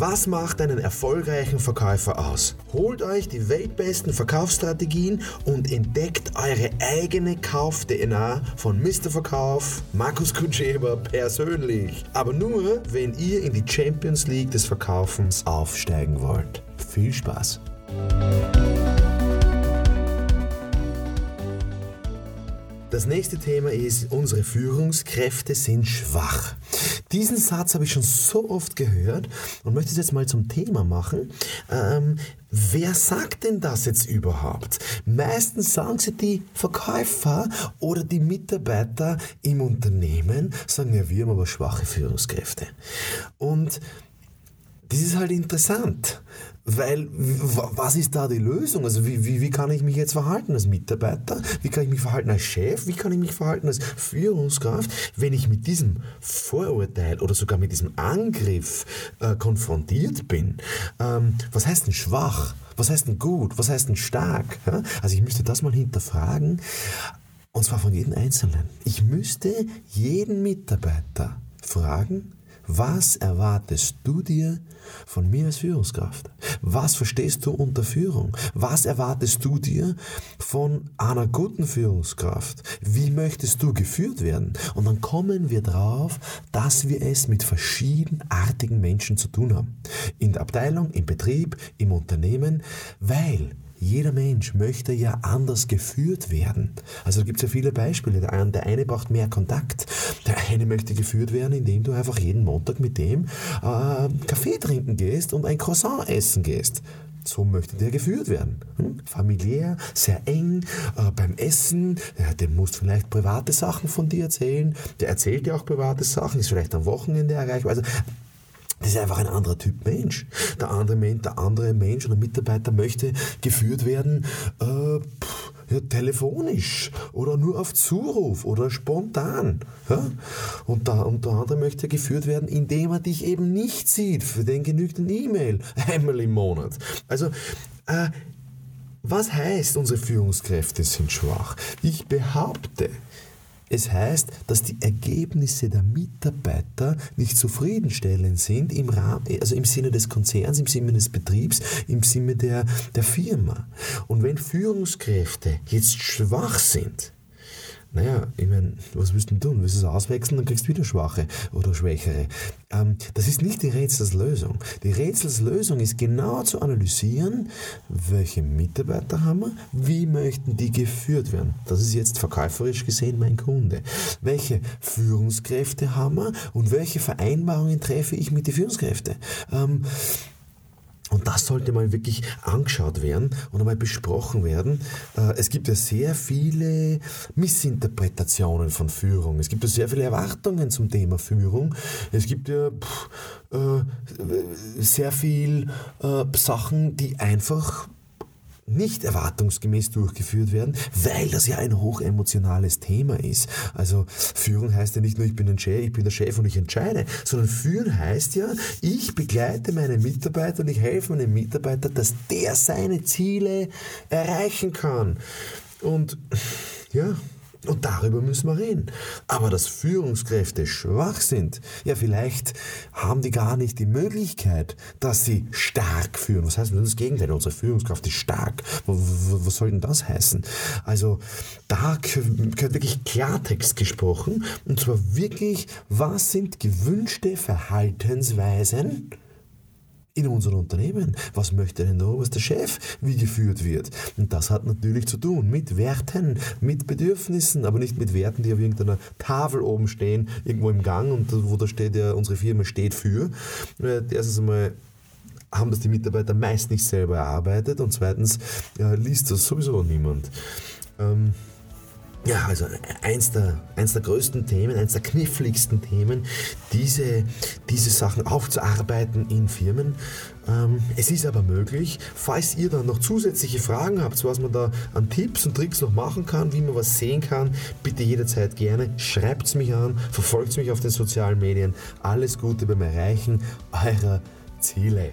Was macht einen erfolgreichen Verkäufer aus? Holt euch die weltbesten Verkaufsstrategien und entdeckt eure eigene Kauf-DNA von Mr. Verkauf, Markus Kutscheber persönlich. Aber nur, wenn ihr in die Champions League des Verkaufens aufsteigen wollt. Viel Spaß! Das nächste Thema ist, unsere Führungskräfte sind schwach. Diesen Satz habe ich schon so oft gehört und möchte es jetzt mal zum Thema machen. Ähm, wer sagt denn das jetzt überhaupt? Meistens sagen sie die Verkäufer oder die Mitarbeiter im Unternehmen, sagen ja, wir haben aber schwache Führungskräfte. Und das ist halt interessant, weil was ist da die Lösung? Also wie, wie, wie kann ich mich jetzt verhalten als Mitarbeiter? Wie kann ich mich verhalten als Chef? Wie kann ich mich verhalten als Führungskraft, wenn ich mit diesem Vorurteil oder sogar mit diesem Angriff äh, konfrontiert bin? Ähm, was heißt denn schwach? Was heißt denn gut? Was heißt denn stark? Ja? Also ich müsste das mal hinterfragen. Und zwar von jedem Einzelnen. Ich müsste jeden Mitarbeiter fragen, was erwartest du dir von mir als Führungskraft? Was verstehst du unter Führung? Was erwartest du dir von einer guten Führungskraft? Wie möchtest du geführt werden? Und dann kommen wir drauf, dass wir es mit verschiedenartigen Menschen zu tun haben. In der Abteilung, im Betrieb, im Unternehmen, weil jeder Mensch möchte ja anders geführt werden. Also gibt es ja viele Beispiele. Der eine, der eine braucht mehr Kontakt. Der eine möchte geführt werden, indem du einfach jeden Montag mit dem äh, Kaffee trinken gehst und ein Croissant essen gehst. So möchte der geführt werden. Hm? Familiär, sehr eng, äh, beim Essen, ja, dem musst vielleicht private Sachen von dir erzählen. Der erzählt dir auch private Sachen, ist vielleicht am Wochenende erreichbar. Also das ist einfach ein anderer Typ Mensch. Der andere Mensch, der andere Mensch oder Mitarbeiter möchte geführt werden, äh, ja, telefonisch oder nur auf Zuruf oder spontan. Ja? Und, da, und der andere möchte geführt werden, indem er dich eben nicht sieht. Für den genügt ein E-Mail einmal im Monat. Also, äh, was heißt, unsere Führungskräfte sind schwach? Ich behaupte, es heißt, dass die Ergebnisse der Mitarbeiter nicht zufriedenstellend sind im, Rahmen, also im Sinne des Konzerns, im Sinne des Betriebs, im Sinne der, der Firma. Und wenn Führungskräfte jetzt schwach sind, naja, ich meine, was willst du denn tun? Willst du es auswechseln, dann kriegst du wieder Schwache oder Schwächere. Ähm, das ist nicht die Rätselslösung. Die Rätselslösung ist genau zu analysieren, welche Mitarbeiter haben wir, wie möchten die geführt werden. Das ist jetzt verkäuferisch gesehen mein Kunde. Welche Führungskräfte haben wir und welche Vereinbarungen treffe ich mit den Führungskräften? Ähm, und das sollte mal wirklich angeschaut werden und einmal besprochen werden. Äh, es gibt ja sehr viele Missinterpretationen von Führung. Es gibt ja sehr viele Erwartungen zum Thema Führung. Es gibt ja pff, äh, sehr viel äh, Sachen, die einfach nicht erwartungsgemäß durchgeführt werden, weil das ja ein hochemotionales Thema ist. Also Führung heißt ja nicht nur, ich bin ein Chef, ich bin der Chef und ich entscheide, sondern Führen heißt ja, ich begleite meine Mitarbeiter und ich helfe meinem Mitarbeiter, dass der seine Ziele erreichen kann. Und ja, und darüber müssen wir reden. Aber dass Führungskräfte schwach sind, ja, vielleicht haben die gar nicht die Möglichkeit, dass sie stark führen. Was heißt das Gegenteil? Unsere Führungskraft ist stark. Was soll denn das heißen? Also, da gehört wirklich Klartext gesprochen. Und zwar wirklich, was sind gewünschte Verhaltensweisen? In unseren Unternehmen. Was möchte denn der oberste Chef, wie geführt wird? Und das hat natürlich zu tun mit Werten, mit Bedürfnissen, aber nicht mit Werten, die auf irgendeiner Tafel oben stehen, irgendwo im Gang und wo da steht ja, unsere Firma steht für. Äh, erstens einmal haben das die Mitarbeiter meist nicht selber erarbeitet und zweitens ja, liest das sowieso niemand. Ähm, ja, also eins der, eins der größten Themen, eins der kniffligsten Themen, diese, diese Sachen aufzuarbeiten in Firmen. Ähm, es ist aber möglich, falls ihr dann noch zusätzliche Fragen habt, was man da an Tipps und Tricks noch machen kann, wie man was sehen kann, bitte jederzeit gerne, schreibt es mich an, verfolgt mich auf den sozialen Medien. Alles Gute beim Erreichen eurer Ziele.